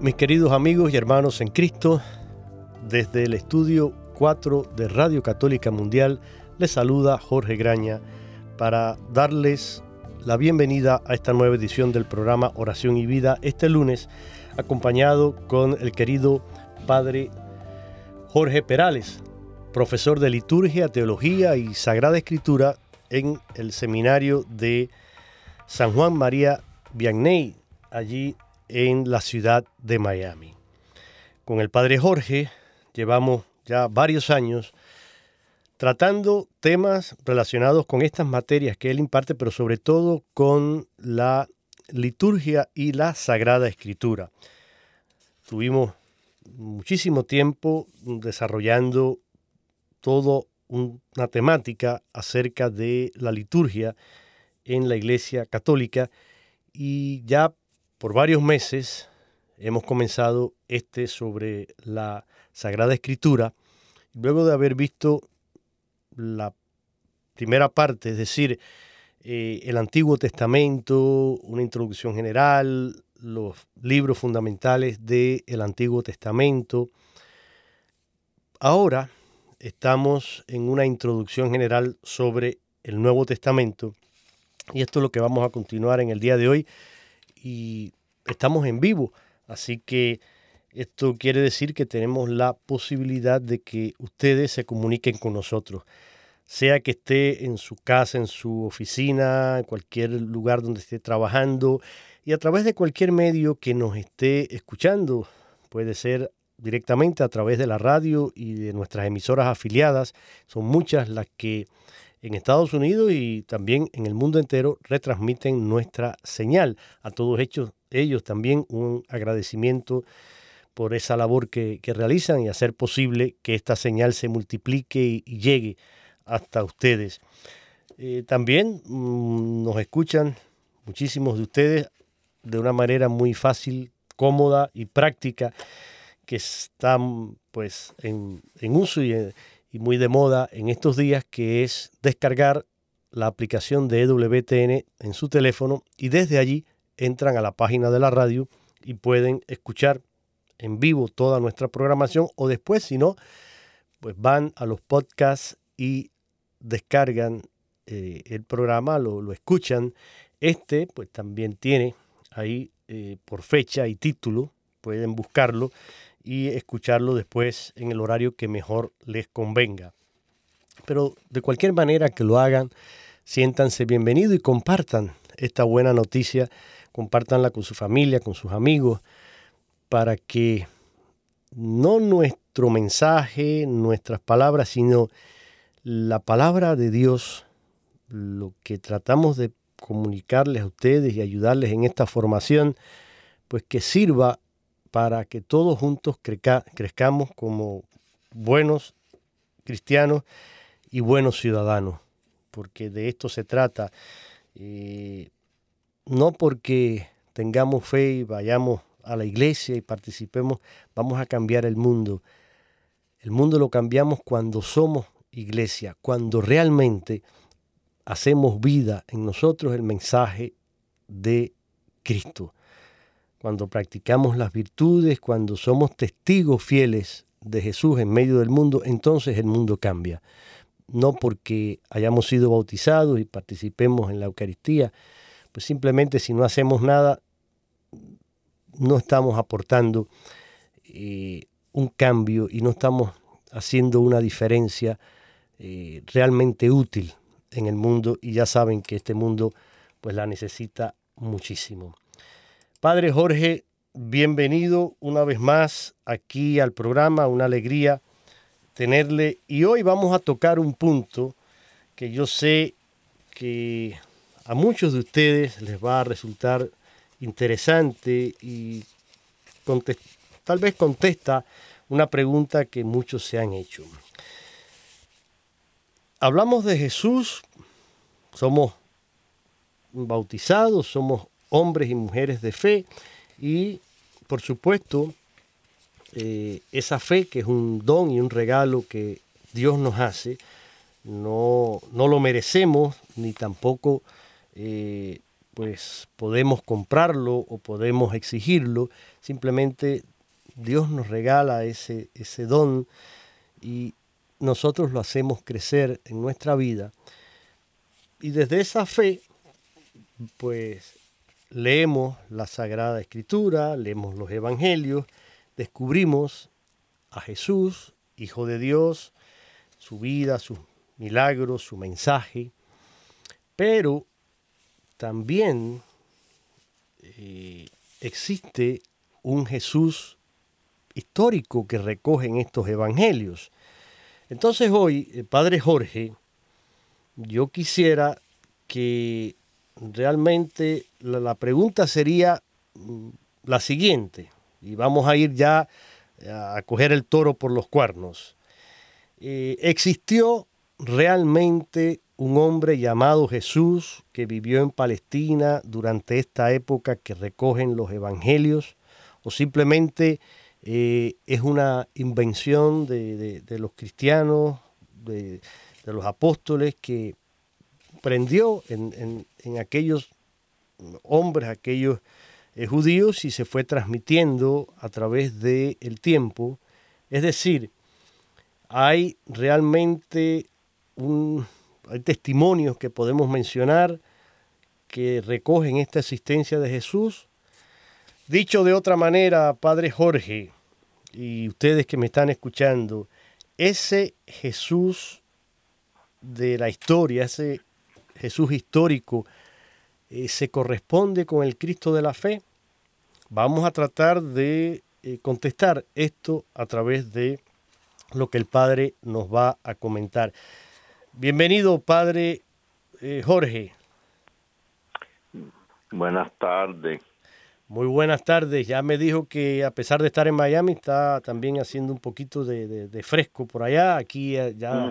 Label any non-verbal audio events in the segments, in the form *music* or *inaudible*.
Mis queridos amigos y hermanos en Cristo, desde el estudio 4 de Radio Católica Mundial les saluda Jorge Graña para darles la bienvenida a esta nueva edición del programa Oración y Vida este lunes, acompañado con el querido Padre Jorge Perales, profesor de liturgia, teología y sagrada escritura en el seminario de San Juan María Vianney, allí en la ciudad de Miami. Con el padre Jorge llevamos ya varios años tratando temas relacionados con estas materias que él imparte, pero sobre todo con la liturgia y la sagrada escritura. Tuvimos muchísimo tiempo desarrollando toda una temática acerca de la liturgia en la Iglesia Católica y ya por varios meses hemos comenzado este sobre la Sagrada Escritura. Luego de haber visto la primera parte, es decir, eh, el Antiguo Testamento, una introducción general, los libros fundamentales del Antiguo Testamento. Ahora estamos en una introducción general sobre el Nuevo Testamento y esto es lo que vamos a continuar en el día de hoy y estamos en vivo. Así que esto quiere decir que tenemos la posibilidad de que ustedes se comuniquen con nosotros, sea que esté en su casa, en su oficina, en cualquier lugar donde esté trabajando y a través de cualquier medio que nos esté escuchando. Puede ser directamente a través de la radio y de nuestras emisoras afiliadas. Son muchas las que en Estados Unidos y también en el mundo entero retransmiten nuestra señal. A todos ellos, ellos también un agradecimiento por esa labor que, realizan y hacer posible que esta señal se multiplique y, llegue hasta ustedes. Eh, también mm, nos escuchan muchísimos de ustedes de una manera muy fácil, cómoda y práctica que están pues en, en uso y en, y muy de moda en estos días, que es descargar la aplicación de EWTN en su teléfono y desde allí entran a la página de la radio y pueden escuchar en vivo toda nuestra programación o después, si no, pues van a los podcasts y descargan eh, el programa, lo, escuchan. Este pues también tiene ahí eh, por fecha y título, pueden buscarlo y escucharlo después en el horario que mejor les convenga. Pero de cualquier manera que lo hagan, siéntanse bienvenidos y compartan esta buena noticia, compártanla con su familia, con sus amigos, para que no nuestro mensaje, nuestras palabras, sino la palabra de Dios, lo que tratamos de comunicarles a ustedes y ayudarles en esta formación, pues que sirva para que todos juntos crezcamos como buenos cristianos y buenos ciudadanos, porque de esto se trata. Eh, no porque tengamos fe y vayamos a la iglesia y participemos, vamos a cambiar el mundo. El mundo lo cambiamos cuando somos iglesia, cuando realmente hacemos vida en nosotros el mensaje de Cristo. Cuando practicamos las virtudes, cuando somos testigos fieles de Jesús en medio del mundo, entonces el mundo cambia. No porque hayamos sido bautizados y participemos en la Eucaristía, pues simplemente si no hacemos nada, no estamos aportando eh, un cambio y no estamos haciendo una diferencia eh, realmente útil en el mundo y ya saben que este mundo pues la necesita muchísimo. Padre Jorge, bienvenido una vez más aquí al programa, una alegría tenerle y hoy vamos a tocar un punto que yo sé que a muchos de ustedes les va a resultar interesante y tal vez contesta una pregunta que muchos se han hecho. Hablamos de Jesús, somos bautizados, somos hombres y mujeres de fe y por supuesto eh, esa fe que es un don y un regalo que Dios nos hace, no, no lo merecemos ni tampoco eh, pues podemos comprarlo o podemos exigirlo, simplemente Dios nos regala ese, ese don y nosotros lo hacemos crecer en nuestra vida. Y desde esa fe, pues leemos la Sagrada Escritura, leemos los Evangelios, descubrimos a Jesús, Hijo de Dios, su vida, sus milagros, su mensaje, pero también eh, existe un Jesús histórico que recoge en estos evangelios. Entonces hoy, eh, Padre Jorge, yo quisiera que realmente la, pregunta sería mm, la siguiente, y vamos a ir ya a coger el toro por los cuernos. Eh, ¿Existió realmente un hombre llamado Jesús que vivió en Palestina durante esta época que recogen los evangelios o simplemente eh, es una invención de, los cristianos, de, los apóstoles que prendió en, aquellos hombres, aquellos eh, judíos y se fue transmitiendo a través del tiempo. Es decir, hay realmente un, hay testimonios que podemos mencionar que recogen esta existencia de Jesús. Dicho de otra manera, Padre Jorge, y ustedes que me están escuchando, ese Jesús de la historia, ese Jesús histórico, eh, se corresponde con el Cristo de la fe. Vamos a tratar de eh, contestar esto a través de lo que el Padre nos va a comentar. Bienvenido, padre eh, Jorge. Buenas tardes. Muy buenas tardes. Ya me dijo que a pesar de estar en Miami, está también haciendo un poquito de, fresco por allá. Aquí eh, ya,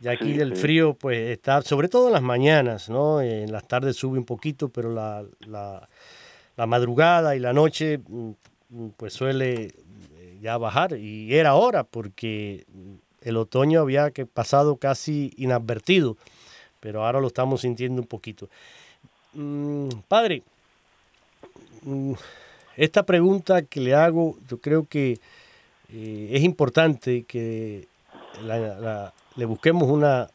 ya aquí el frío, pues está, sobre todo en las mañanas, ¿no? En las tardes sube un poquito, pero la, la, la madrugada y la noche, mm, pues suele eh, ya bajar. Y era hora, porque el otoño había que pasado casi inadvertido, pero ahora lo estamos sintiendo un poquito. Mm, padre, mm, esta pregunta que le hago, yo creo que eh, es importante que le busquemos una,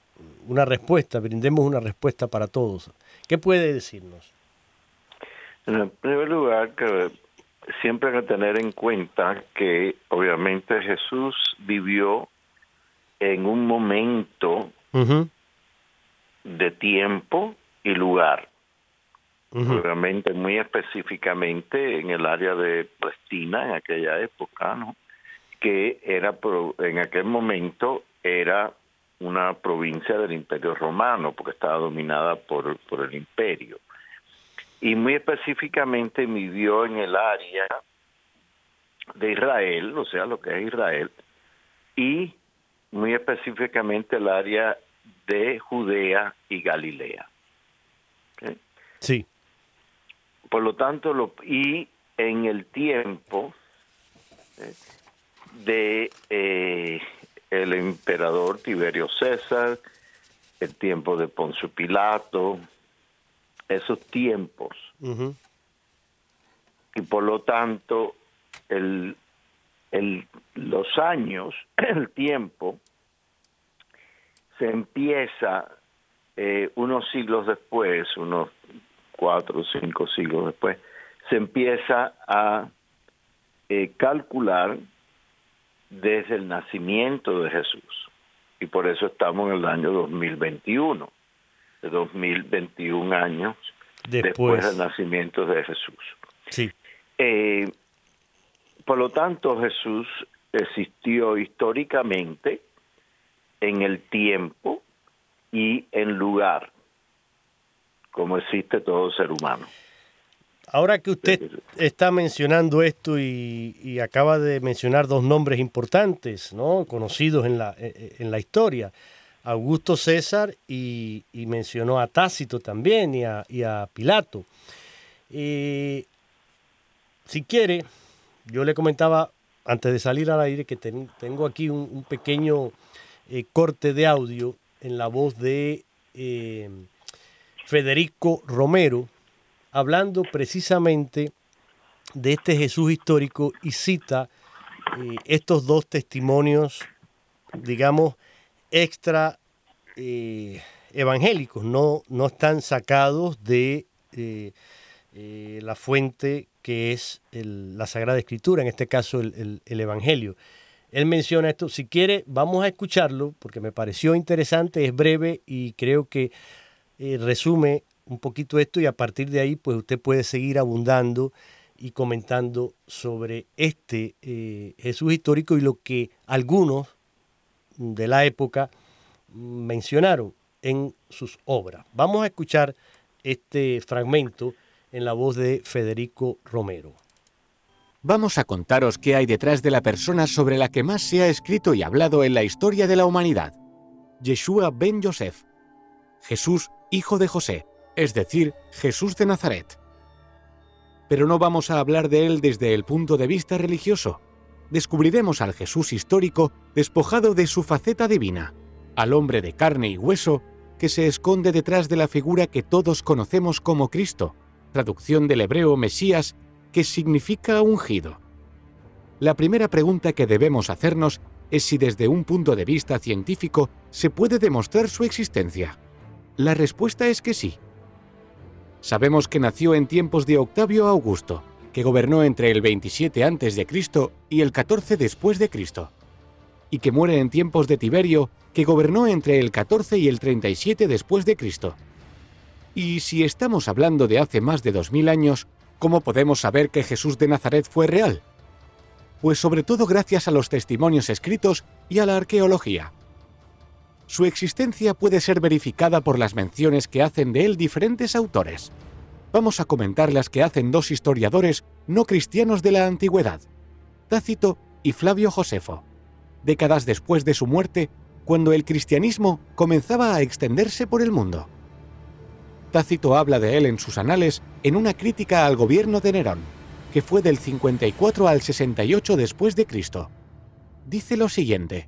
una respuesta, brindemos una respuesta para todos. ¿Qué puede decirnos? En primer lugar, que siempre hay que tener en cuenta que obviamente Jesús vivió en un momento de tiempo y lugar. Obviamente, muy específicamente en el área de Palestina en aquella época, ¿no? que era en aquel momento era una provincia del Imperio Romano, porque estaba dominada por, por el imperio. Y muy específicamente vivió en el área de Israel, o sea, lo que es Israel, y muy específicamente el área de Judea y Galilea. Sí. Por lo tanto, lo, y en el tiempo de eh, el emperador Tiberio César, el tiempo de Poncio Pilato, esos tiempos. Y por lo tanto, el, el, los años, *clears throat* el tiempo, se empieza eh, unos siglos después, unos cuatro o cinco siglos después, se empieza a eh, calcular desde el nacimiento de Jesús. Y por eso estamos en el año 2021, de 2021 años después, del nacimiento de Jesús. Sí. Eh, por lo tanto, Jesús existió históricamente en el tiempo y en lugar, como existe todo ser humano. Ahora que usted está mencionando esto y, acaba de mencionar dos nombres importantes, ¿no? conocidos en la, eh, eh, en la historia, Augusto César y, mencionó a Tácito también y a, Pilato. Eh, si quiere, yo le comentaba antes de salir al aire que tengo aquí un, pequeño corte de audio en la voz de Federico Romero, hablando precisamente de este Jesús histórico y cita eh, estos dos testimonios, digamos, extra eh, evangélicos, no, no están sacados de eh, la fuente que es la Sagrada Escritura, en este caso el, el, Evangelio. Él menciona esto, si quiere vamos a escucharlo porque me pareció interesante, es breve y creo que resume un poquito esto y a partir de ahí pues usted puede seguir abundando y comentando sobre este eh, Jesús histórico y lo que algunos de la época mencionaron en sus obras. Vamos a escuchar este fragmento en la voz de Federico Romero. Vamos a contaros qué hay detrás de la persona sobre la que más se ha escrito y hablado en la historia de la humanidad. Yeshua ben Yosef, Jesús, hijo de José, es decir, Jesús de Nazaret. Pero no vamos a hablar de él desde el punto de vista religioso. Descubriremos al Jesús histórico despojado de su faceta divina, al hombre de carne y hueso que se esconde detrás de la figura que todos conocemos como Cristo, traducción del hebreo Mesías, que significa ungido. La primera pregunta que debemos hacernos es si desde un punto de vista científico se puede demostrar su existencia. La respuesta es que sí. Sabemos que nació en tiempos de Octavio Augusto, que gobernó entre el 27 a.C. y el 14 después de Cristo, y que muere en tiempos de Tiberio, que gobernó entre el 14 y el 37 después de Cristo. Y si estamos hablando de hace más de 2000 años, ¿cómo podemos saber que Jesús de Nazaret fue real? Pues sobre todo gracias a los testimonios escritos y a la arqueología. Su existencia puede ser verificada por las menciones que hacen de él diferentes autores. Vamos a comentar las que hacen dos historiadores no cristianos de la antigüedad, Tácito y Flavio Josefo, décadas después de su muerte, cuando el cristianismo comenzaba a extenderse por el mundo. Tácito habla de él en sus anales en una crítica al gobierno de Nerón, que fue del 54 al 68 después de Cristo. Dice lo siguiente: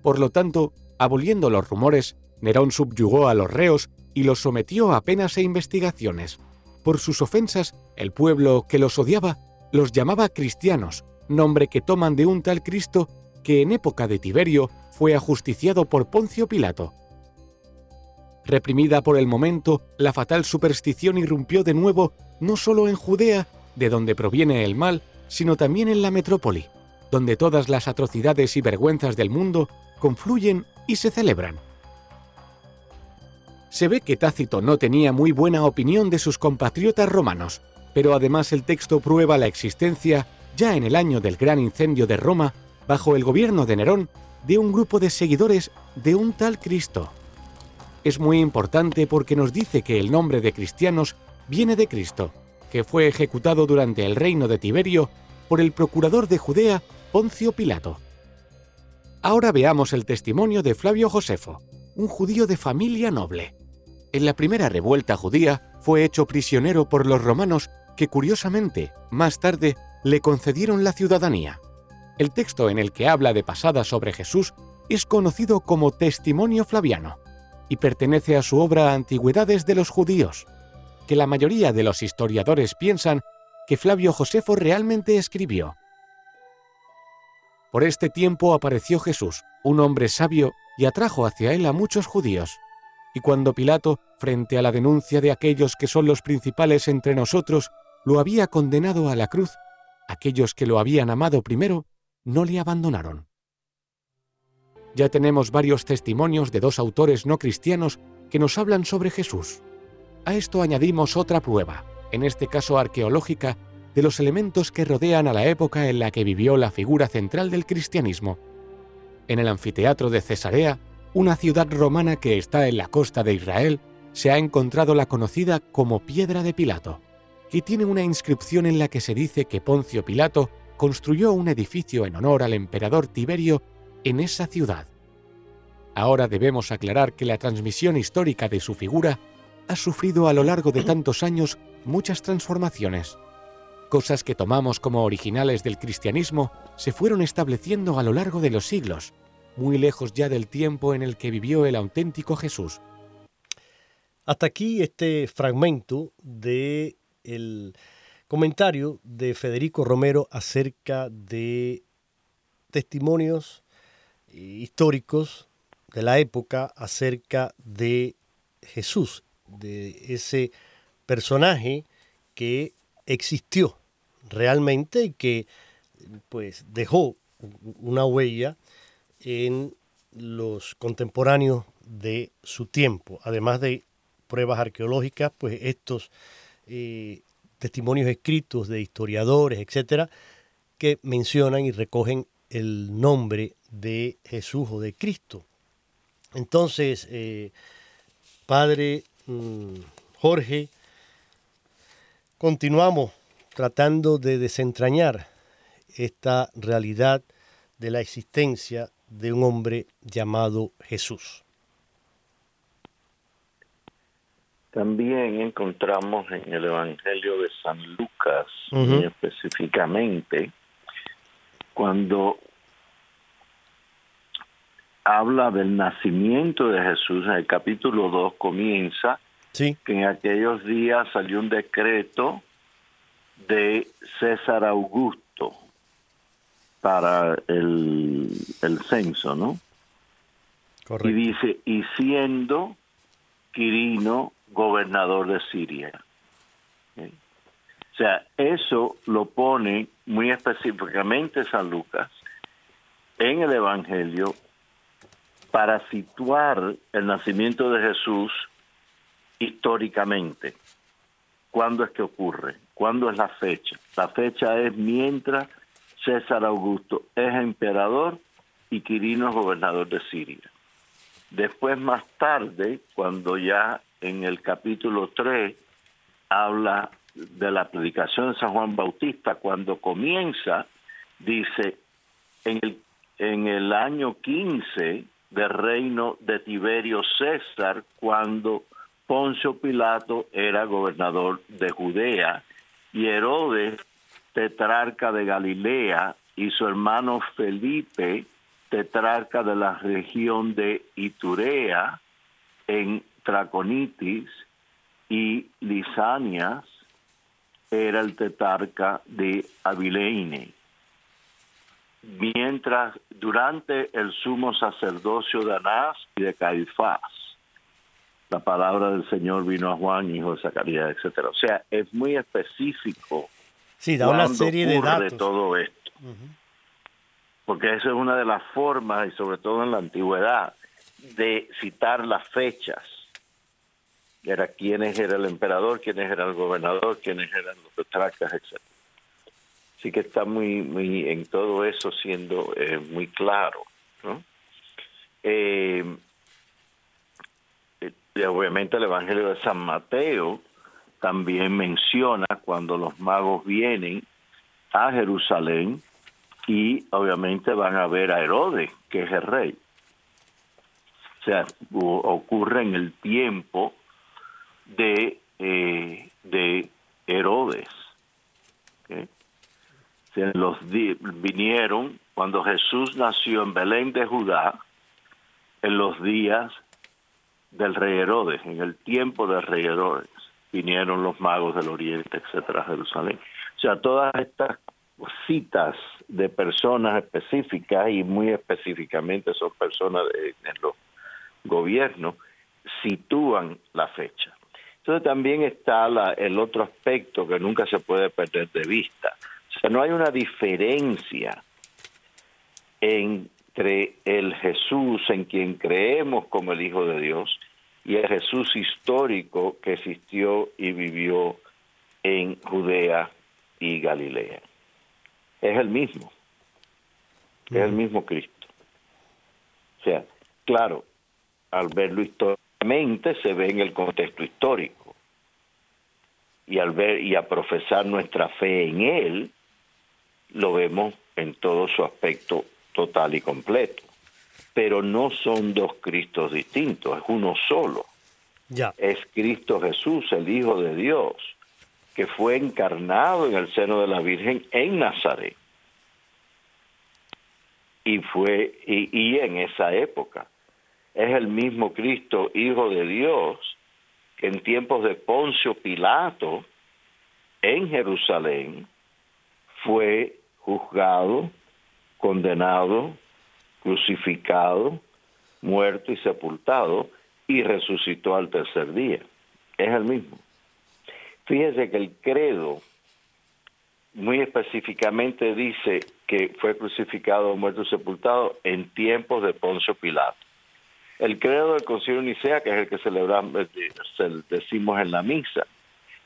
Por lo tanto, Aboliendo los rumores, Nerón subyugó a los reos y los sometió a penas e investigaciones. Por sus ofensas, el pueblo que los odiaba los llamaba cristianos, nombre que toman de un tal Cristo que en época de Tiberio fue ajusticiado por Poncio Pilato. Reprimida por el momento, la fatal superstición irrumpió de nuevo no solo en Judea, de donde proviene el mal, sino también en la metrópoli, donde todas las atrocidades y vergüenzas del mundo confluyen y se celebran. Se ve que Tácito no tenía muy buena opinión de sus compatriotas romanos, pero además el texto prueba la existencia, ya en el año del gran incendio de Roma, bajo el gobierno de Nerón, de un grupo de seguidores de un tal Cristo. Es muy importante porque nos dice que el nombre de cristianos viene de Cristo, que fue ejecutado durante el reino de Tiberio por el procurador de Judea, Poncio Pilato. Ahora veamos el testimonio de Flavio Josefo, un judío de familia noble. En la primera revuelta judía fue hecho prisionero por los romanos que curiosamente, más tarde, le concedieron la ciudadanía. El texto en el que habla de pasada sobre Jesús es conocido como Testimonio Flaviano y pertenece a su obra Antigüedades de los Judíos, que la mayoría de los historiadores piensan que Flavio Josefo realmente escribió. Por este tiempo apareció Jesús, un hombre sabio, y atrajo hacia él a muchos judíos. Y cuando Pilato, frente a la denuncia de aquellos que son los principales entre nosotros, lo había condenado a la cruz, aquellos que lo habían amado primero, no le abandonaron. Ya tenemos varios testimonios de dos autores no cristianos que nos hablan sobre Jesús. A esto añadimos otra prueba, en este caso arqueológica, de los elementos que rodean a la época en la que vivió la figura central del cristianismo. En el anfiteatro de Cesarea, una ciudad romana que está en la costa de Israel, se ha encontrado la conocida como Piedra de Pilato, y tiene una inscripción en la que se dice que Poncio Pilato construyó un edificio en honor al emperador Tiberio en esa ciudad. Ahora debemos aclarar que la transmisión histórica de su figura ha sufrido a lo largo de tantos años muchas transformaciones. Cosas que tomamos como originales del cristianismo se fueron estableciendo a lo largo de los siglos, muy lejos ya del tiempo en el que vivió el auténtico Jesús. Hasta aquí este fragmento de el comentario de Federico Romero acerca de testimonios históricos de la época acerca de Jesús, de ese personaje que existió realmente y que pues dejó una huella en los contemporáneos de su tiempo. Además de pruebas arqueológicas, pues estos eh, testimonios escritos de historiadores, etcétera, que mencionan y recogen el nombre de Jesús o de Cristo. Entonces, eh, Padre mm, Jorge, continuamos tratando de desentrañar esta realidad de la existencia de un hombre llamado Jesús. También encontramos en el Evangelio de San Lucas, específicamente, cuando habla del nacimiento de Jesús, en el capítulo 2 comienza que en aquellos días salió un decreto de César Augusto para el, el censo, ¿no? Y dice, y siendo Quirino gobernador de Siria. O sea, eso lo pone muy específicamente San Lucas en el Evangelio para situar el nacimiento de Jesús históricamente. ¿Cuándo es que ocurre? ¿Cuándo es la fecha? La fecha es mientras César Augusto es emperador y Quirino es gobernador de Siria. Después, más tarde, cuando ya en el capítulo 3 habla de la predicación de San Juan Bautista, cuando comienza, dice, en el, en el año 15 del reino de Tiberio César, cuando Poncio Pilato era gobernador de Judea y Herodes, tetrarca de Galilea, y su hermano Felipe, tetrarca de la región de Iturea, en Traconitis, y Lisanias era el tetrarca de Abileine. Mientras durante el sumo sacerdocio de Anás y de Caifás, la palabra del Señor vino a Juan, hijo de Zacarías, etcétera. O sea, es muy específico. Sí, da una serie de datos. todo esto. Porque eso es una de las formas, y sobre todo en la antigüedad, de citar las fechas. Era quién era el emperador, quién era el gobernador, quiénes eran los tetracas, etcétera sí que está muy, muy en todo eso siendo eh, muy claro. ¿no? Eh, obviamente el Evangelio de San Mateo también menciona cuando los magos vienen a Jerusalén y obviamente van a ver a Herodes, que es el rey. O sea, ocurre en el tiempo de, eh, de Herodes. los vinieron cuando Jesús nació en Belén de Judá, en los días del rey Herodes, en el tiempo del rey Herodes, vinieron los magos del oriente, etcétera, a Jerusalén. O sea, todas estas citas de personas específicas y muy específicamente son personas de, los gobiernos, sitúan la fecha. Entonces también está el otro aspecto que nunca se puede perder de vista. O sea, no hay una diferencia entre el Jesús en quien creemos como el Hijo de Dios y el Jesús histórico que existió y vivió en Judea y Galilea. Es el mismo, es el mismo Cristo. O sea, claro, al verlo históricamente se ve en el contexto histórico. Y al ver y a profesar nuestra fe en él lo vemos en todo su aspecto total y completo. Pero no son dos Cristos distintos, es uno solo. Ya. Es Cristo Jesús, el Hijo de Dios, que fue encarnado en el seno de la Virgen en Nazaret. Y fue, y, en esa época, es el mismo Cristo, Hijo de Dios, que en tiempos de Poncio Pilato, en Jerusalén, fue juzgado, condenado, crucificado, muerto y sepultado, y resucitó al tercer día. Es el mismo. Fíjese que el credo muy específicamente dice que fue crucificado, muerto y sepultado en tiempos de Poncio Pilato. El credo del Concilio Nicea, que es el que celebramos, eh, decimos en la misa,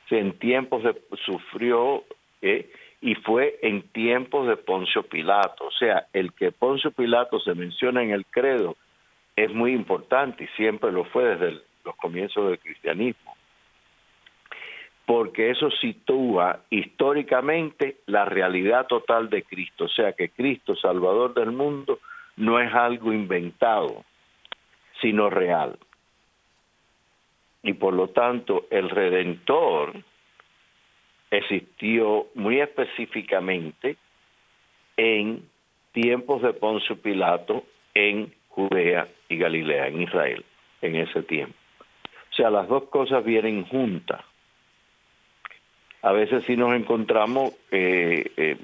en tiempos de sufrió eh, y fue en tiempos de Poncio Pilato. O sea, el que Poncio Pilato se menciona en el credo es muy importante y siempre lo fue desde los comienzos del cristianismo porque eso sitúa históricamente la realidad total de Cristo, o sea que Cristo, Salvador del mundo, no es algo inventado, sino real. Y por lo tanto, el Redentor existió muy específicamente en tiempos de Poncio Pilato en Judea y Galilea, en Israel, en ese tiempo. O sea, las dos cosas vienen juntas a veces sí nos encontramos eh, eh,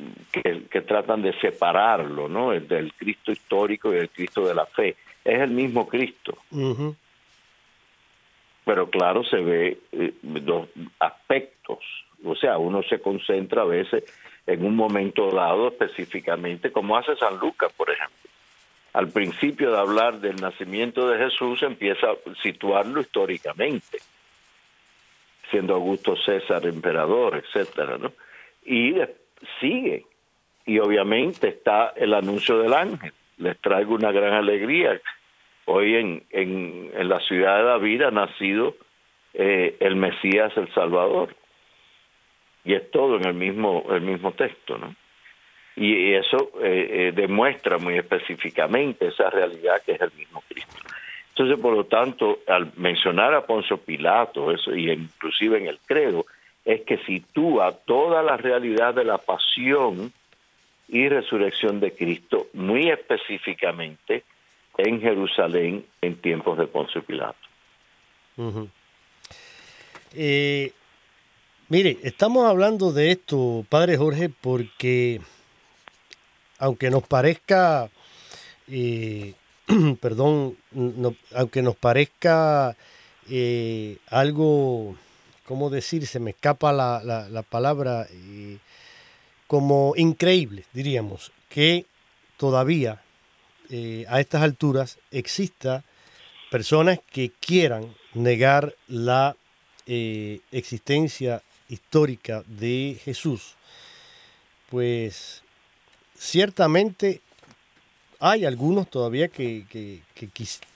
que, tratan de separarlo, ¿no? El del Cristo histórico y el Cristo de la fe. Es el mismo Cristo. Pero claro, se ve eh, dos aspectos. O sea, uno se concentra a veces en un momento dado específicamente, como hace San Lucas, por ejemplo. Al principio de hablar del nacimiento de Jesús, empieza a situarlo históricamente siendo Augusto César emperador, etcétera, ¿no? Y sigue. Y obviamente está el anuncio del ángel. Les traigo una gran alegría. Hoy en, en, en la ciudad de David ha nacido eh, el Mesías, el Salvador. Y es todo en el mismo, el mismo texto, ¿no? Y eso eh, eh, demuestra muy específicamente esa realidad que es el mismo Cristo. Entonces, por lo tanto, al mencionar a Poncio Pilato, eso, y inclusive en el credo, es que sitúa toda la realidad de la pasión y resurrección de Cristo muy específicamente en Jerusalén en tiempos de Poncio Pilato. Eh, mire, estamos hablando de esto, Padre Jorge, porque aunque nos parezca eh, *clears throat* perdón, aunque nos parezca eh, algo, ¿cómo decir? Se me escapa la, palabra, eh, como increíble, diríamos, que todavía a estas alturas exista personas que quieran negar la existencia histórica de Jesús, pues ciertamente hay algunos todavía que,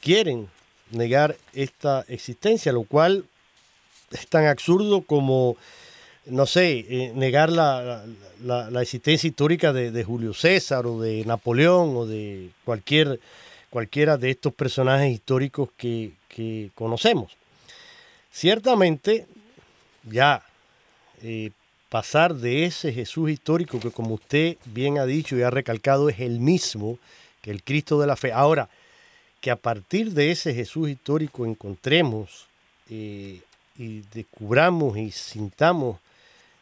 quieren negar esta existencia, lo cual es tan absurdo como no sé, eh, negar la, existencia histórica de, Julio César o de Napoleón o de cualquier, cualquiera de estos personajes históricos que, conocemos. Ciertamente, ya eh, pasar de ese Jesús histórico que como usted bien ha dicho y ha recalcado es el mismo que el Cristo de la fe. Ahora, que a partir de ese Jesús histórico encontremos eh, y descubramos y sintamos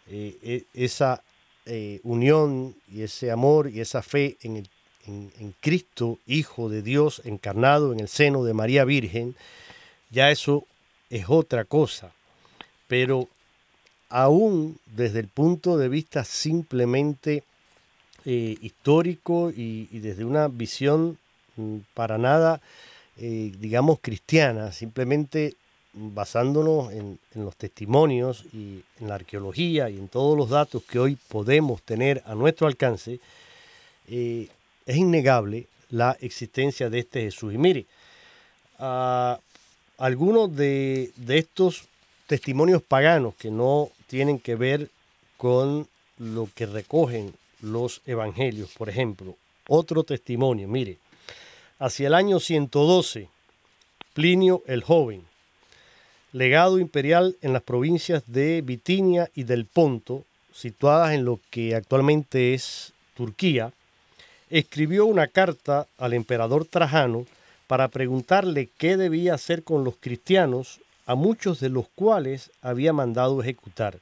eh, e, esa unión y ese amor y esa fe en, en, Cristo, Hijo de Dios, encarnado en el seno de María Virgen, ya eso es otra cosa. Pero aún desde el punto de vista simplemente eh, histórico y, desde una visión mm, para nada, digamos, cristiana, simplemente basándonos en, los testimonios y en la arqueología y en todos los datos que hoy podemos tener a nuestro alcance, eh, es innegable la existencia de este Jesús. Y mire, algunos de, de estos testimonios paganos que no tienen que ver con lo que recogen los evangelios, por ejemplo, otro testimonio, mire, hacia el año 112, Plinio el joven, legado imperial en las provincias de Bitinia y del Ponto, situadas en lo que actualmente es Turquía, escribió una carta al emperador Trajano para preguntarle qué debía hacer con los cristianos, a muchos de los cuales había mandado ejecutar.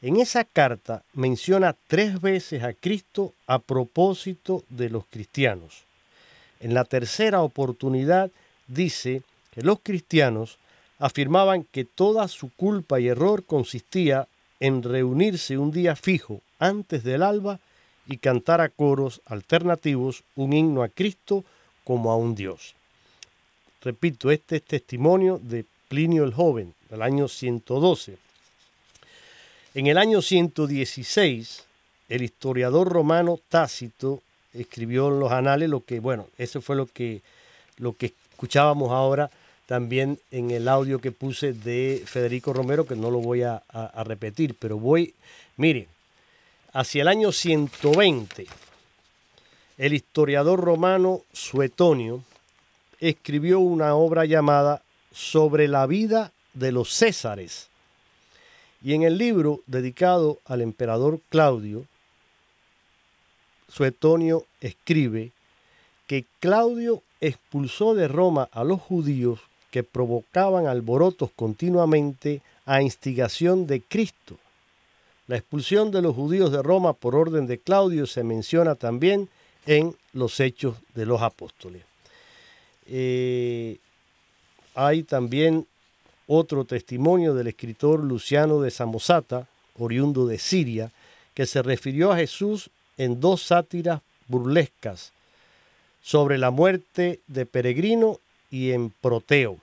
En esa carta menciona tres veces a Cristo a propósito de los cristianos. En la tercera oportunidad dice que los cristianos afirmaban que toda su culpa y error consistía en reunirse un día fijo antes del alba y cantar a coros alternativos un himno a Cristo como a un Dios. Repito, este es testimonio de Plinio el Joven, del año 112. En el año 116, el historiador romano Tácito escribió en los anales lo que, bueno, eso fue lo que, lo que escuchábamos ahora también en el audio que puse de Federico Romero, que no lo voy a, repetir, pero voy, mire, hacia el año 120, el historiador romano Suetonio escribió una obra llamada Sobre la vida de los Césares. Y en el libro dedicado al emperador Claudio, Suetonio escribe que Claudio expulsó de Roma a los judíos que provocaban alborotos continuamente a instigación de Cristo. La expulsión de los judíos de Roma por orden de Claudio se menciona también en los hechos de los apóstoles. Eh, hay también otro testimonio del escritor Luciano de Samosata, oriundo de Siria, que se refirió a Jesús en dos sátiras burlescas sobre la muerte de Peregrino y en Proteo.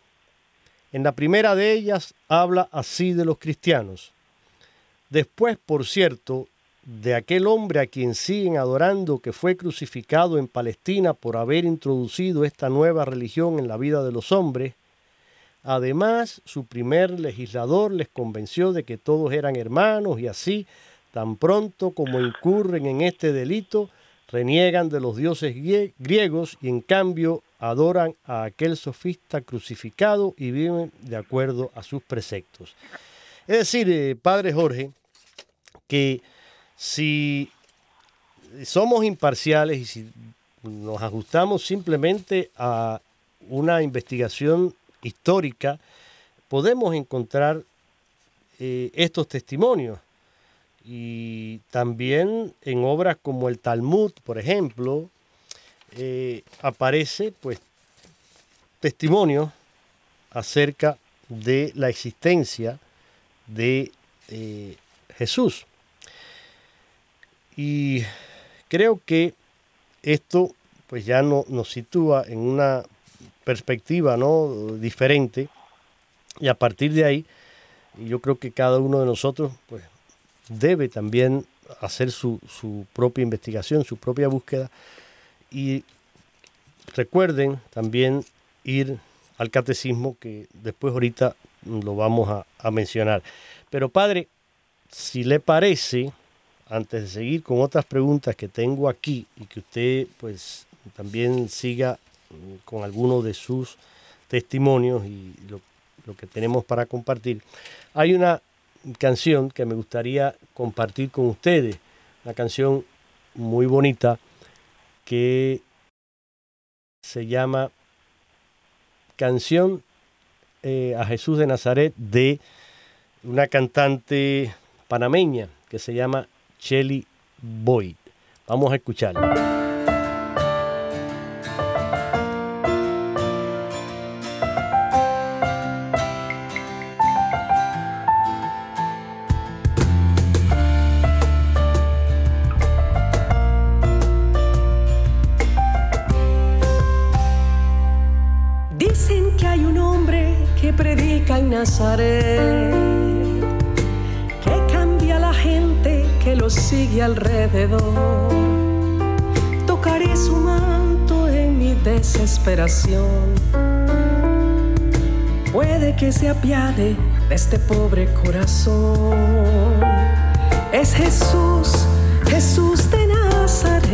En la primera de ellas habla así de los cristianos. Después, por cierto, de aquel hombre a quien siguen adorando que fue crucificado en Palestina por haber introducido esta nueva religión en la vida de los hombres, además su primer legislador les convenció de que todos eran hermanos y así, tan pronto como incurren en este delito, reniegan de los dioses griegos y en cambio adoran a aquel sofista crucificado y viven de acuerdo a sus preceptos. Es decir, eh, Padre Jorge, que si somos imparciales y si nos ajustamos simplemente a una investigación histórica, podemos encontrar eh, estos testimonios. Y también en obras como el Talmud, por ejemplo, eh, aparece pues testimonio acerca de la existencia de eh, Jesús. Y creo que esto pues ya no, nos sitúa en una perspectiva ¿no? diferente y a partir de ahí yo creo que cada uno de nosotros pues debe también hacer su, su propia investigación, su propia búsqueda y recuerden también ir al catecismo que después ahorita lo vamos a, mencionar. Pero padre, si le parece, antes de seguir con otras preguntas que tengo aquí y que usted pues también siga con algunos de sus testimonios y lo, que tenemos para compartir, hay una canción que me gustaría compartir con ustedes, una canción muy bonita que se llama Canción eh, a Jesús de Nazaret de una cantante panameña que se llama Shelly Boyd. Vamos a escucharla. Nazaret, que cambia la gente que lo sigue alrededor. Tocaré su manto en mi desesperación. Puede que se apiade de este pobre corazón. Es Jesús, Jesús de Nazaret,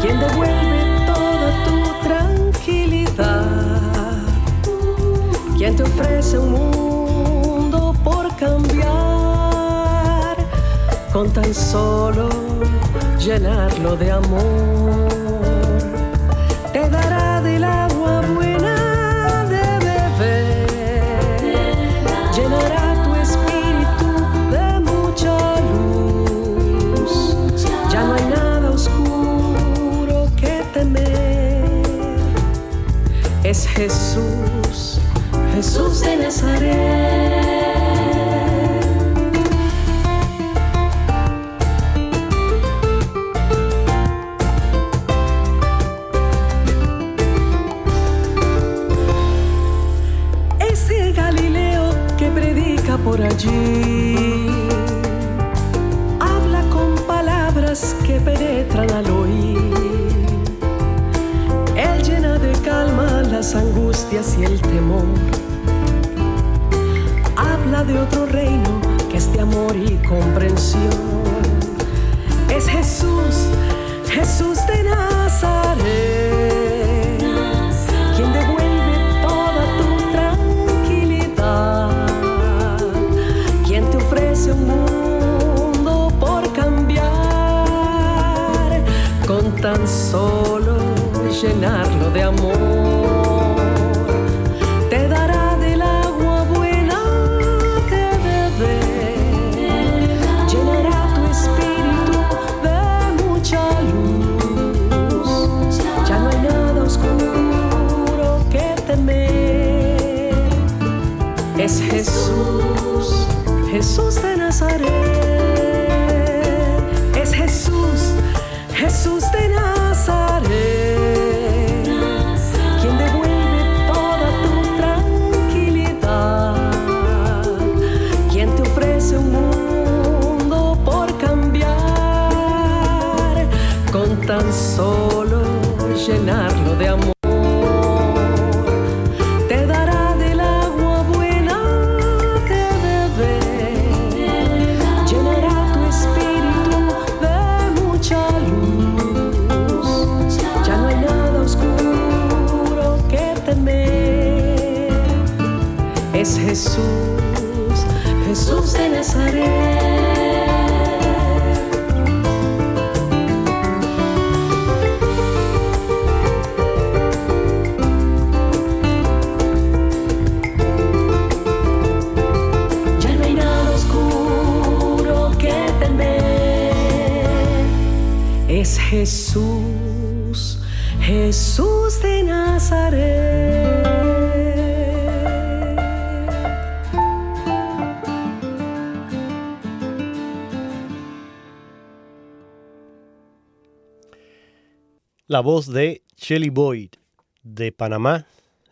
quien devuelve te ofrece un mundo por cambiar, con tan solo llenarlo de amor. Te dará del agua buena de beber, llenará tu espíritu de mucha luz. Ya no hay nada oscuro que temer, es Jesús Jesús de Nazaret. Ese Galileo que predica por allí, habla con palabras que penetran al oír. Él llena de calma las angustias y el temor de otro reino que es de amor y comprensión. Es Jesús, Jesús de Nazaret, Jesús de Nazaret. la voz de Shelly Boyd de Panamá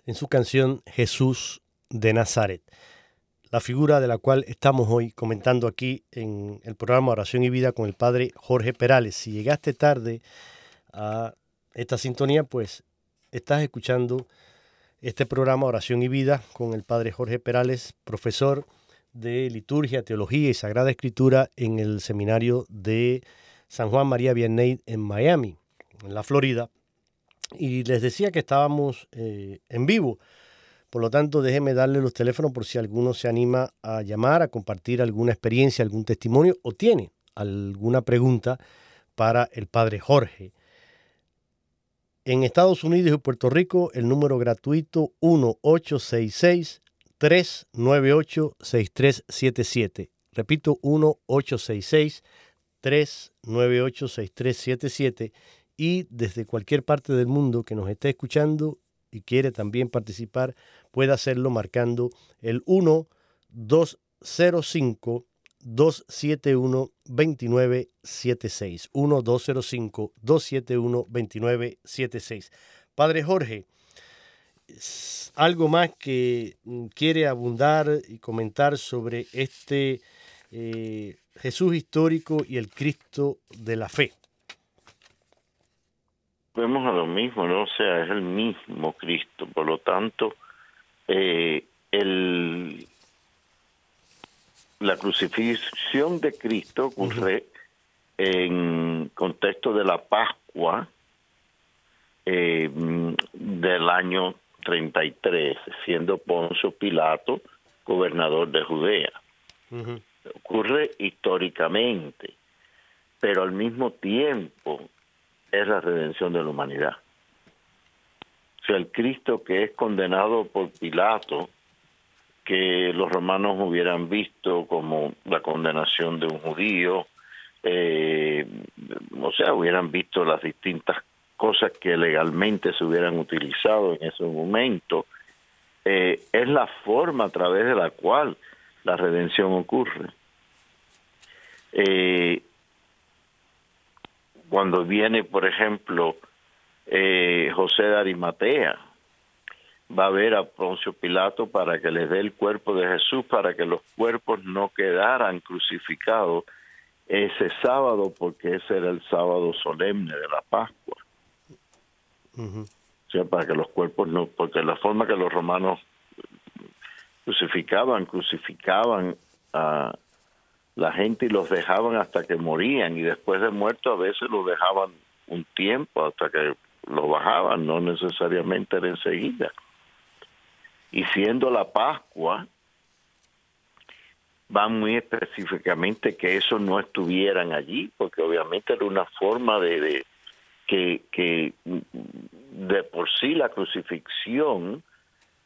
en su canción Jesús de Nazaret, la figura de la cual estamos hoy comentando aquí en el programa Oración y Vida con el padre Jorge Perales. Si llegaste tarde a esta sintonía, pues estás escuchando este programa Oración y Vida con el padre Jorge Perales, profesor de liturgia, teología y sagrada escritura en el seminario de San Juan María Vianney en Miami, en la Florida. Y les decía que estábamos eh, en vivo. Por lo tanto, déjenme darle los teléfonos por si alguno se anima a llamar, a compartir alguna experiencia, algún testimonio o tiene alguna pregunta para el Padre Jorge. En Estados Unidos y Puerto Rico, el número gratuito 1866 398-6377. Repito, 1-866-398-6377. Y desde cualquier parte del mundo que nos esté escuchando y quiere también participar, puede hacerlo marcando el 1-205. 271-2976. 1-205-271-2976. Padre Jorge, algo más que mm, quiere abundar y comentar sobre este eh, Jesús histórico y el Cristo de la fe. Vemos a lo mismo, ¿no? O sea, es el mismo Cristo. Por lo tanto, eh, el, la crucifixión de Cristo ocurre en contexto de la Pascua eh, del año 33, siendo Poncio Pilato gobernador de Judea. Ocurre históricamente, pero al mismo tiempo es la redención de la humanidad. O sea, el Cristo que es condenado por Pilato, que los romanos hubieran visto como la condenación de un judío, eh, o sea, hubieran visto las distintas cosas que legalmente se hubieran utilizado en ese momento, eh, es la forma a través de la cual la redención ocurre. Eh, cuando viene, por ejemplo, José de Arimatea, va a ver a Poncio Pilato para que les dé el cuerpo de Jesús, para que los cuerpos no quedaran crucificados ese sábado, porque ese era el sábado solemne de la Pascua. O sea, para que los cuerpos no, porque la forma que los romanos crucificaban, crucificaban a la gente y los dejaban hasta que morían y después de muerto a veces los dejaban un tiempo hasta que lo bajaban, no necesariamente era enseguida. Y siendo la Pascua, va muy específicamente que eso no estuvieran allí, porque obviamente era una forma de, que, de por sí la crucifixión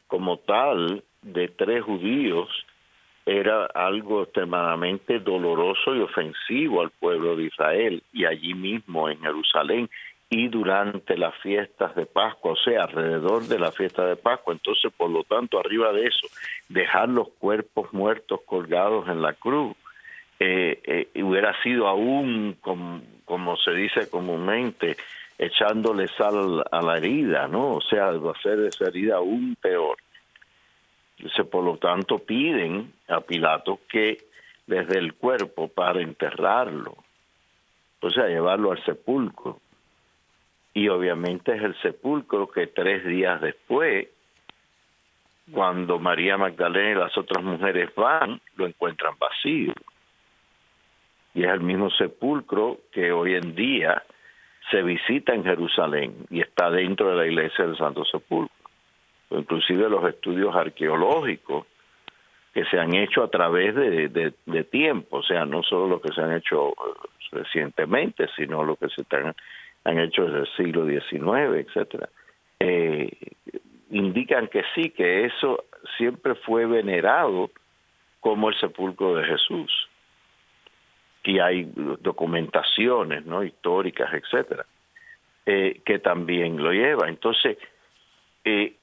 como tal de tres judíos era algo extremadamente doloroso y ofensivo al pueblo de Israel y allí mismo en Jerusalén y durante las fiestas de Pascua, o sea, alrededor de la fiesta de Pascua. Entonces, por lo tanto, arriba de eso, dejar los cuerpos muertos colgados en la cruz, eh, eh, hubiera sido aún, como, se dice comúnmente, echándole sal a la herida, ¿no? O sea, hacer esa herida aún peor. Entonces, por lo tanto, piden a Pilato que desde el cuerpo para enterrarlo, o sea, llevarlo al sepulcro. Y obviamente es el sepulcro que tres días después, cuando María Magdalena y las otras mujeres van, lo encuentran vacío. Y es el mismo sepulcro que hoy en día se visita en Jerusalén y está dentro de la iglesia del Santo Sepulcro. Inclusive los estudios arqueológicos que se han hecho a través de, tiempo, o sea, no solo lo que se han hecho eh, recientemente, sino lo que se han, hecho desde el siglo XIX, etcétera, eh, indican que sí, que eso siempre fue venerado como el sepulcro de Jesús. Y hay documentaciones no históricas etcétera eh, que también lo lleva entonces eh,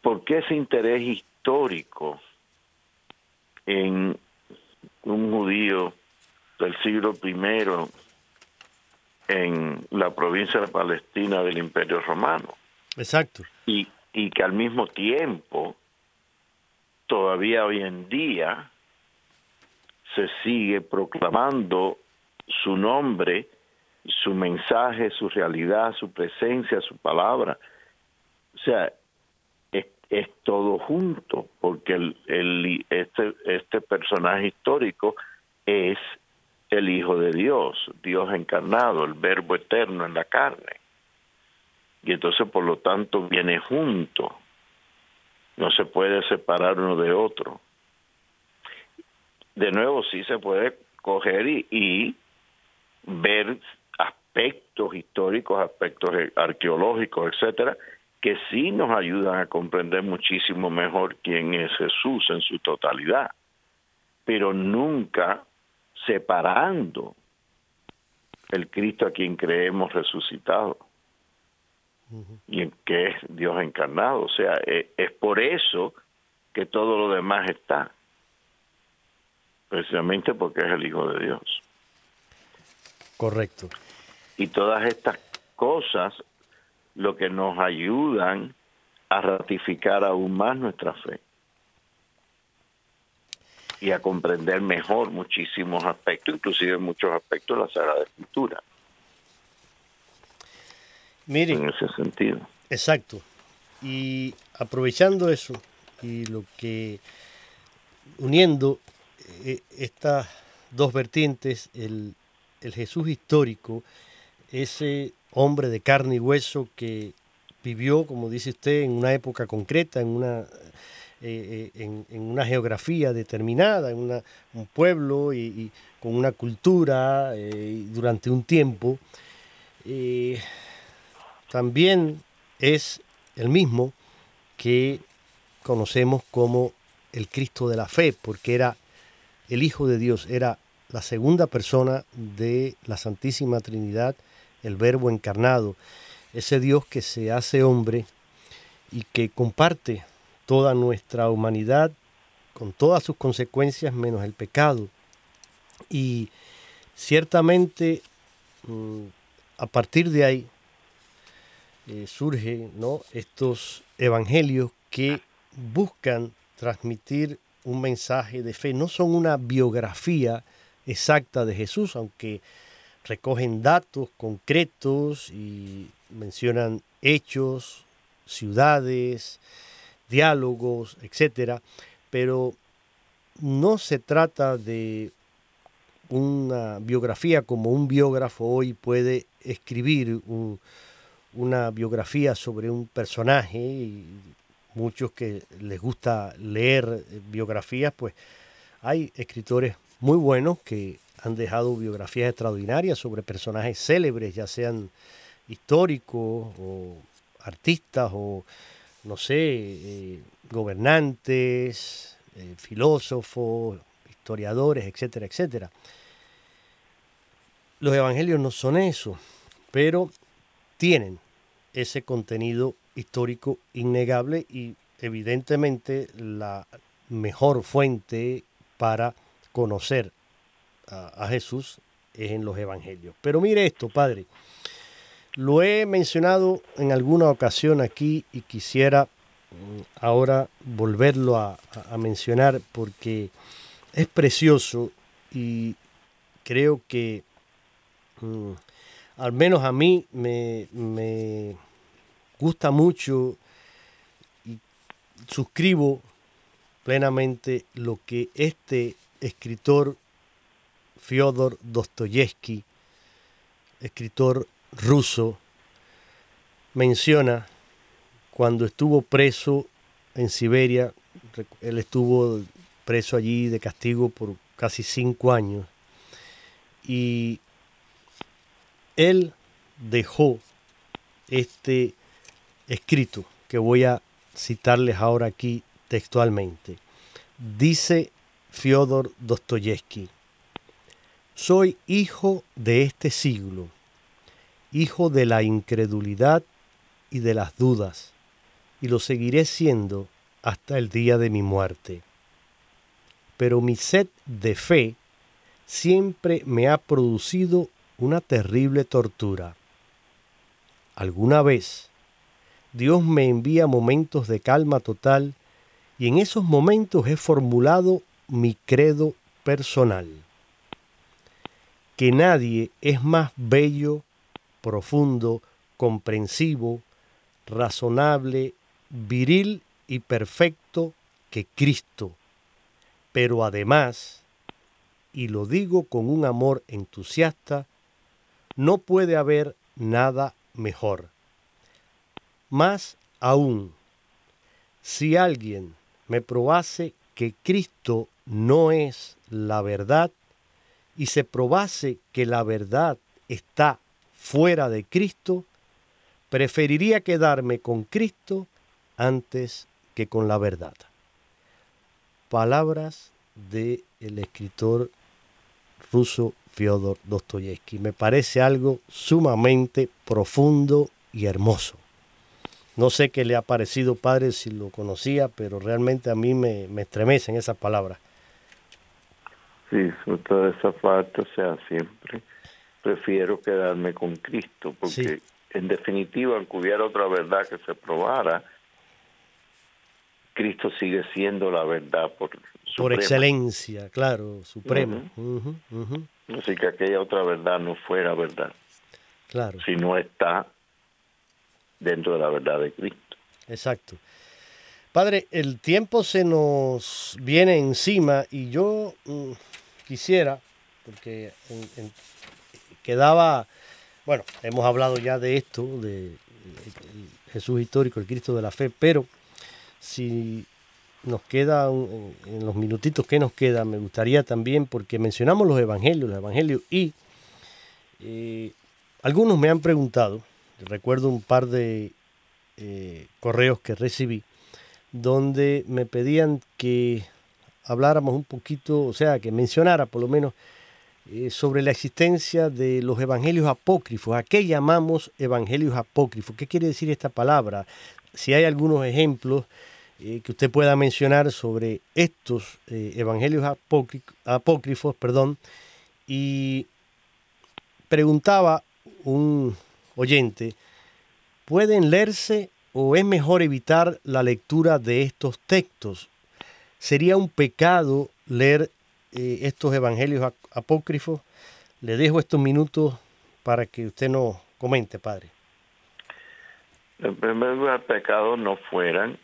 ¿por qué ese interés histórico en un judío del siglo I en la provincia de Palestina del Imperio Romano? Exacto. Y, y que al mismo tiempo, todavía hoy en día, se sigue proclamando su nombre, su mensaje, su realidad, su presencia, su palabra. O sea, es todo junto, porque el, este, este personaje histórico es el Hijo de Dios, Dios encarnado, el Verbo eterno en la carne. Y entonces, por lo tanto, viene junto. No se puede separar uno de otro. De nuevo, sí se puede coger y, y ver aspectos históricos, aspectos arqueológicos, etcétera, que sí nos ayudan a comprender muchísimo mejor quién es Jesús en su totalidad, pero nunca separando el Cristo a quien creemos resucitado y en que es Dios encarnado. O sea, e, es, por eso que todo lo demás está, precisamente porque es el Hijo de Dios. Correcto. Y todas estas cosas lo que nos ayudan a ratificar aún más nuestra fe y a comprender mejor muchísimos aspectos, inclusive muchos aspectos de la Sagrada Escritura. Miren, en ese sentido. Exacto. Y aprovechando eso y lo que uniendo eh, estas dos vertientes, el, el Jesús histórico, ese hombre de carne y hueso que vivió, como dice usted, en una época concreta, en una eh, eh, en, una geografía determinada, en un pueblo y, con una cultura eh, durante un tiempo, también es el mismo que conocemos como el Cristo de la fe, porque era el Hijo de Dios, era la segunda persona de la Santísima Trinidad, el Verbo encarnado, ese Dios que se hace hombre y que comparte toda nuestra humanidad con todas sus consecuencias menos el pecado. Y ciertamente mm, a partir de ahí eh, surgen ¿no? estos evangelios que buscan transmitir un mensaje de fe. No son una biografía exacta de Jesús, aunque recogen datos concretos y mencionan hechos, ciudades, diálogos, etcétera, pero no se trata de una biografía como un biógrafo hoy puede escribir una biografía sobre un personaje y muchos que les gusta leer biografías, pues hay escritores muy buenos que han dejado biografías extraordinarias sobre personajes célebres, ya sean históricos o artistas o no sé, eh, gobernantes, eh, filósofos, historiadores, etcétera, etcétera. Los evangelios no son eso, pero tienen ese contenido histórico innegable y evidentemente la mejor fuente para conocer a Jesús es en los evangelios. Pero mire esto, Padre. Lo he mencionado en alguna ocasión aquí y quisiera mm, ahora volverlo a, mencionar porque es precioso y creo que mm, al menos a mí me, me gusta mucho y suscribo plenamente lo que este escritor Fyodor Dostoyevsky, escritor ruso menciona cuando estuvo preso en Siberia, él estuvo preso allí de castigo por casi cinco años, y él dejó este escrito que voy a citarles ahora aquí textualmente. Dice Fyodor Dostoyevsky, soy hijo de este siglo hijo de la incredulidad y de las dudas, y lo seguiré siendo hasta el día de mi muerte. Pero mi sed de fe siempre me ha producido una terrible tortura. Alguna vez Dios me envía momentos de calma total y en esos momentos he formulado mi credo personal. Que nadie es más bello profundo, comprensivo, razonable, viril y perfecto que Cristo. Pero además, y lo digo con un amor entusiasta, no puede haber nada mejor. Más aún, si alguien me probase que Cristo no es la verdad y se probase que la verdad está fuera de Cristo, preferiría quedarme con Cristo antes que con la verdad. Palabras del el escritor ruso Fyodor Dostoyevsky. Me parece algo sumamente profundo y hermoso. No sé qué le ha parecido, padre, si lo conocía, pero realmente a mí me, me estremecen esas palabras. Sí, toda esa parte, o sea, siempre prefiero quedarme con Cristo, porque en definitiva, aunque hubiera otra verdad que se probara, Cristo sigue siendo la verdad por por excelencia, claro, suprema. Así que aquella otra verdad no fuera verdad. Claro. Si no está dentro de la verdad de Cristo. Exacto. Padre, el tiempo se nos viene encima y yo mm, quisiera, porque quedaba, bueno, hemos hablado ya de esto, de Jesús histórico, el Cristo de la fe, pero si nos queda, en los minutitos que nos quedan, me gustaría también, porque mencionamos los evangelios, los evangelios, y eh, algunos me han preguntado, recuerdo un par de eh, correos que recibí, donde me pedían que habláramos un poquito, o sea, que mencionara por lo menos eh, sobre la existencia de los evangelios apócrifos. ¿A qué llamamos evangelios apócrifos? ¿Qué quiere decir esta palabra? Si hay algunos ejemplos eh, que usted pueda mencionar sobre estos eh, evangelios apócrifos, perdón, y preguntaba un oyente, ¿pueden leerse o es mejor evitar la lectura de estos textos? ¿Sería un pecado leer estos evangelios apócrifos? Le dejo estos minutos para que usted nos comente, padre. En primer lugar, pecados no fueran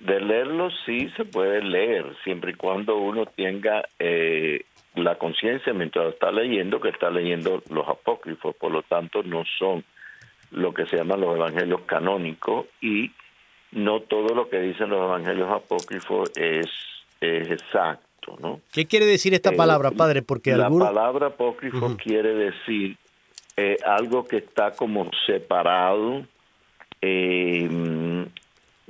de leerlo sí se puede leer, siempre y cuando uno tenga eh, la conciencia mientras está leyendo que está leyendo los apócrifos, por lo tanto no son lo que se llaman los evangelios canónicos y no todo lo que dicen los evangelios apócrifos es, exacto, ¿no? ¿Qué quiere decir esta palabra, eh, padre? Porque la palabra apócrifo quiere decir eh, algo que está como separado, eh,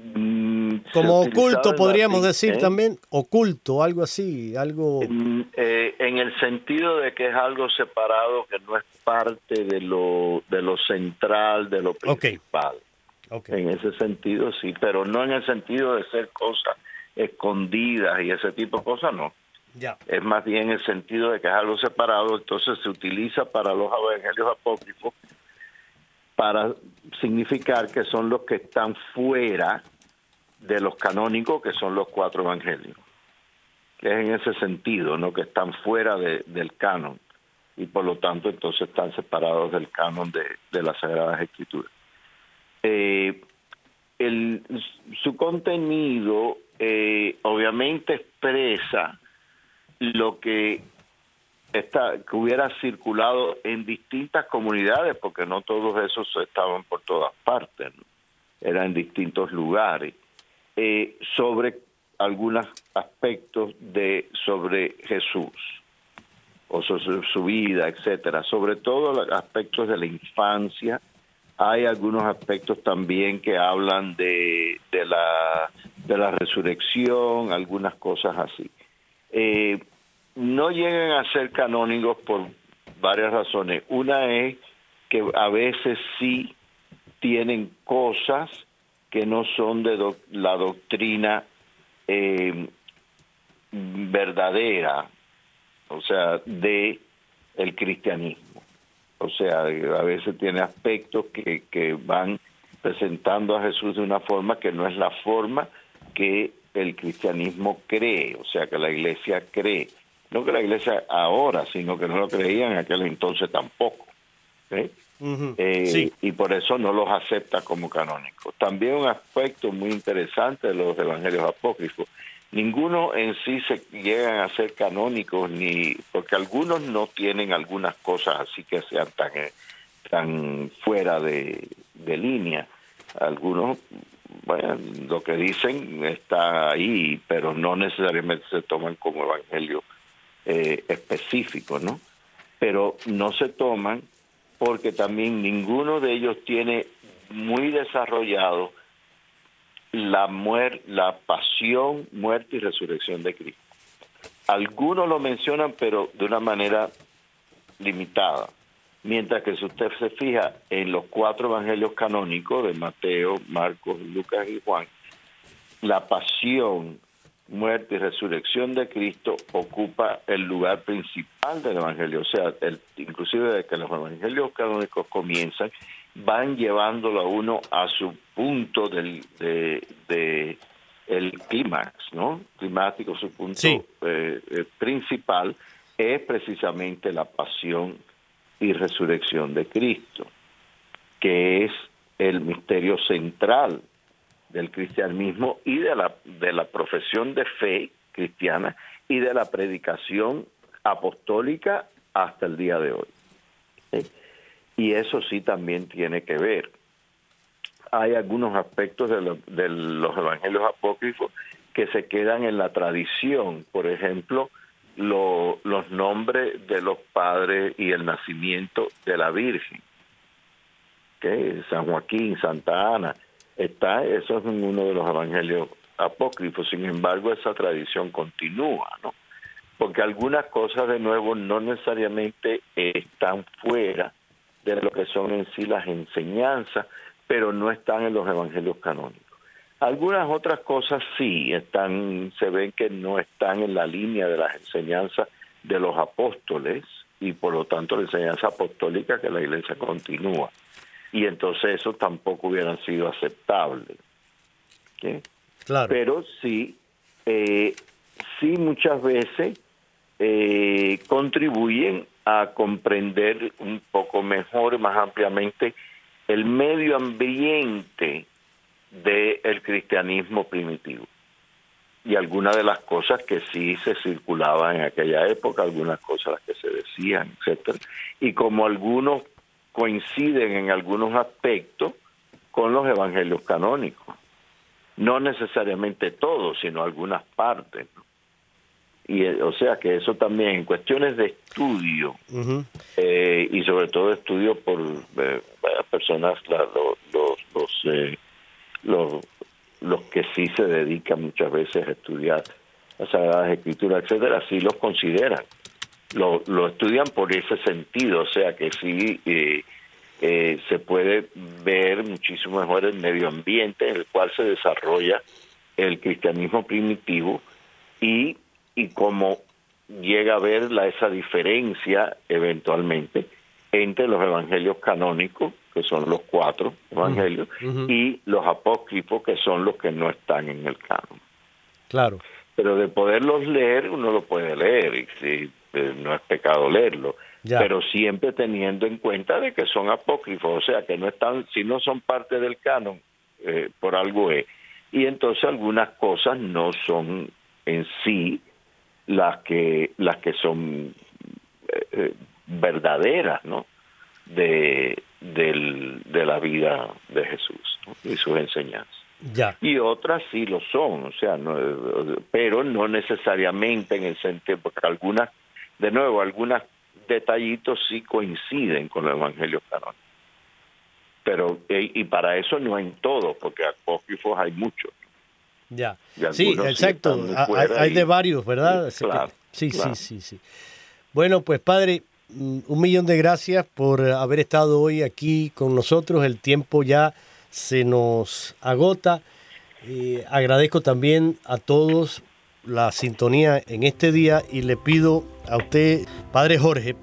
Mm, Como oculto podríamos decir ¿eh? también, oculto, algo así, algo... En el sentido de que es algo separado, que no es parte de lo, de lo central, de lo principal. En ese sentido sí, pero no en el sentido de ser cosas escondidas y ese tipo de cosas, no. Ya. Es más bien el sentido de que es algo separado, entonces se utiliza para los evangelios apócrifos para significar que son los que están fuera de los canónicos, que son los cuatro evangelios. Que es en ese sentido, ¿no? Que están fuera del canon y por lo tanto entonces están separados del canon de, las Sagradas Escrituras. Eh, el, su contenido eh, obviamente expresa lo que esta, que hubiera circulado en distintas comunidades, porque no todos esos estaban por todas partes, eran en distintos lugares, eh, sobre algunos aspectos de sobre Jesús o sobre su vida, etcétera, sobre todo los aspectos de la infancia. Hay algunos aspectos también que hablan de, de la de la resurrección, algunas cosas así. Eh, no llegan a ser canónicos por varias razones. Una es que a veces sí tienen cosas que no son de la doctrina eh, verdadera, o sea, de el cristianismo. O sea, a veces tiene aspectos que, que van presentando a Jesús de una forma que no es la forma que el cristianismo cree, o sea, que la iglesia cree no que la iglesia ahora, sino que no lo creían en aquel entonces tampoco. Eh, y por eso no los acepta como canónicos. También un aspecto muy interesante de los evangelios apócrifos, ninguno en sí se llegan a ser canónicos, ni porque algunos no tienen algunas cosas así que sean tan, eh, tan fuera de, línea. Algunos, bueno, lo que dicen está ahí, pero no necesariamente se toman como evangelio eh, específico, ¿no? Pero no se toman porque también ninguno de ellos tiene muy desarrollado la muerte, la pasión, muerte y resurrección de Cristo. Algunos lo mencionan, pero de una manera limitada. Mientras que si usted se fija en los cuatro evangelios canónicos de Mateo, Marcos, Lucas y Juan, la pasión, muerte y resurrección de Cristo ocupa el lugar principal del Evangelio. O sea, el, inclusive desde que los Evangelios canónicos comienzan, van llevándolo a uno a su punto del, de, el clímax, ¿no? Climático, su punto eh, eh, principal es precisamente la pasión y resurrección de Cristo, que es el misterio central del cristianismo y de la, de la profesión de fe cristiana y de la predicación apostólica hasta el día de hoy. Y eso sí también tiene que ver. Hay algunos aspectos de, de los evangelios apócrifos que se quedan en la tradición, por ejemplo, los nombres de los padres y el nacimiento de la Virgen, que San Joaquín, Santa Ana, está, eso es uno de los evangelios apócrifos, sin embargo esa tradición continúa, ¿no? Porque algunas cosas de nuevo no necesariamente están fuera de lo que son en sí las enseñanzas, pero no están en los evangelios canónicos. Algunas otras cosas sí están, se ven que no están en la línea de las enseñanzas de los apóstoles y por lo tanto la enseñanza apostólica que la iglesia continúa y entonces eso tampoco hubieran sido aceptables. Claro. Pero sí, eh, sí muchas veces eh, contribuyen a comprender un poco mejor, más ampliamente, el medio ambiente del cristianismo primitivo. Y algunas de las cosas que sí se circulaban en aquella época, algunas cosas las que se decían, etcétera. Y como algunos coinciden en algunos aspectos con los evangelios canónicos. No necesariamente todos, sino algunas partes. Y eh, o sea que eso también en cuestiones de estudio eh, y sobre todo estudio por eh, personas, los, los, los, los, que sí se dedican muchas veces a estudiar las Sagradas Escrituras, etcétera, sí los consideran. Lo, lo estudian por ese sentido, o sea que sí eh, eh, se puede ver muchísimo mejor el medio ambiente en el cual se desarrolla el cristianismo primitivo y, y cómo llega a ver la, esa diferencia eventualmente entre los evangelios canónicos, que son los cuatro evangelios, y los apócrifos, que son los que no están en el canon. Claro. Pero de poderlos leer, uno lo puede leer, y si eh, no es pecado leerlo, pero siempre teniendo en cuenta de que son apócrifos, o sea, que no están, si no son parte del canon, eh, por algo es. Y entonces algunas cosas no son en sí las que las que son eh, verdaderas, ¿no? De, de la vida de Jesús y sus enseñanzas. Ya. Y otras sí lo son, o sea, no, pero no necesariamente en el sentido, porque algunas de nuevo, algunos detallitos sí coinciden con los evangelios canónicos. Pero, y, para eso no en todo, porque apócrifos hay muchos. Ya. Sí, exacto. hay, de varios, ¿verdad? Sí, sí, sí, sí, Bueno, pues padre, mm, un millón de gracias por haber estado hoy aquí con nosotros. El tiempo ya se nos agota. Eh, agradezco también a todos la sintonía en este día y le pido a usted, Padre Jorge,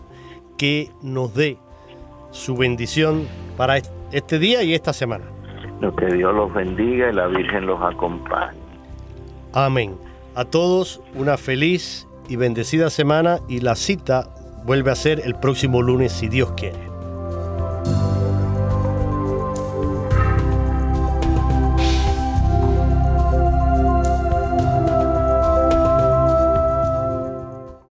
que nos dé su bendición para este día y esta semana. Que Dios los bendiga y la Virgen los acompañe. Amén. A todos una feliz y bendecida semana y la cita vuelve a ser el próximo lunes si Dios quiere.